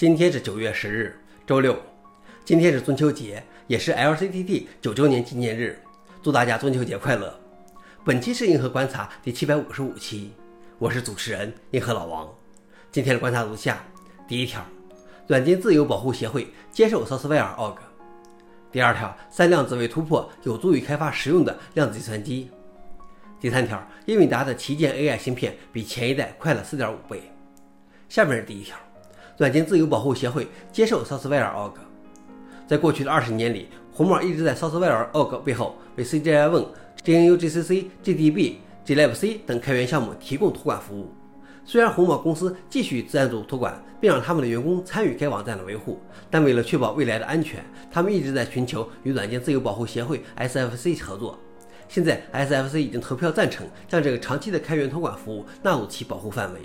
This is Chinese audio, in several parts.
今天是九月十日，周六。今天是中秋节，也是 LCTD 九周年纪念日，祝大家中秋节快乐。本期是硬核观察第七百五十五期，我是主持人硬核老王。今天的观察如下：第一条，软件自由保护协会接受 Sourceware org；第二条，三量子位突破有助于开发实用的量子计算机；第三条，英伟达的旗舰 AI 芯片比前一代快了四点五倍。下面是第一条。软件自由保护协会接受 Sourceware.org。在过去的二十年里，红帽一直在 Sourceware.org 背后为 CGI、Win、GNU、GCC、GDB、glibc 等开源项目提供托管服务。虽然红帽公司继续赞助托管，并让他们的员工参与该网站的维护，但为了确保未来的安全，他们一直在寻求与软件自由保护协会 SFC 合作。现在，SFC 已经投票赞成将这个长期的开源托管服务纳入其保护范围。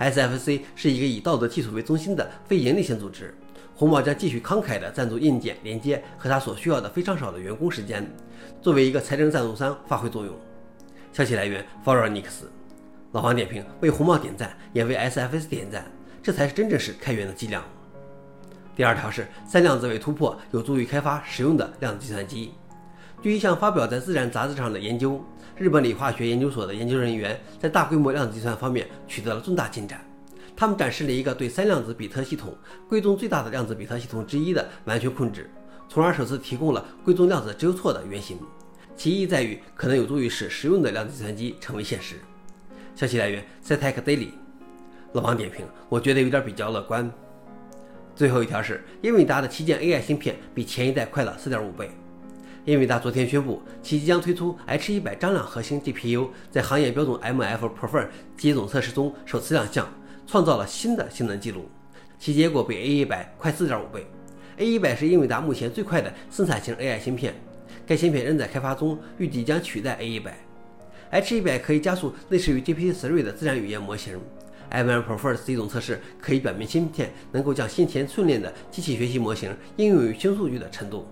SFC 是一个以道德技术为中心的非营利性组织。红帽将继续慷慨地赞助硬件连接和他所需要的非常少的员工时间，作为一个财政赞助商发挥作用。消息来源 f o r e i g n i x 老黄点评：为红帽点赞，也为 SFC 点赞，这才是真正是开源的伎俩。第二条是三量子位突破有助于开发实用的量子计算机。据一项发表在《自然》杂志上的研究。日本理化学研究所的研究人员在大规模量子计算方面取得了重大进展。他们展示了一个对三量子比特系统——硅中最大的量子比特系统之一的完全控制，从而首次提供了硅中量子纠错的原型。其意义在于可能有助于使实用的量子计算机成为现实。消息来源：Ctech Daily。老王点评：我觉得有点比较乐观。最后一条是，英伟达的旗舰 AI 芯片比前一代快了4.5倍。英伟达昨天宣布，其即将推出 H100 张量核心 GPU，在行业标准 MF-Prefer 机总测试中首次亮相，创造了新的性能记录。其结果比 A100 快4.5倍。A100 是英伟达目前最快的生产型 AI 芯片，该芯片仍在开发中，预计将取代 A100。H100 可以加速类似于 GPT-3 的自然语言模型。MF-Prefer 机总测试可以表明芯片能够将先前训练的机器学习模型应用于新数据的程度。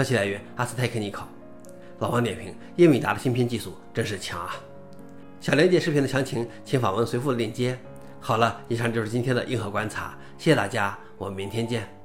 消息来源：阿斯泰克尼考。老王点评：英伟达的芯片技术真是强啊！想了解视频的详情，请访问随附的链接。好了，以上就是今天的硬核观察，谢谢大家，我们明天见。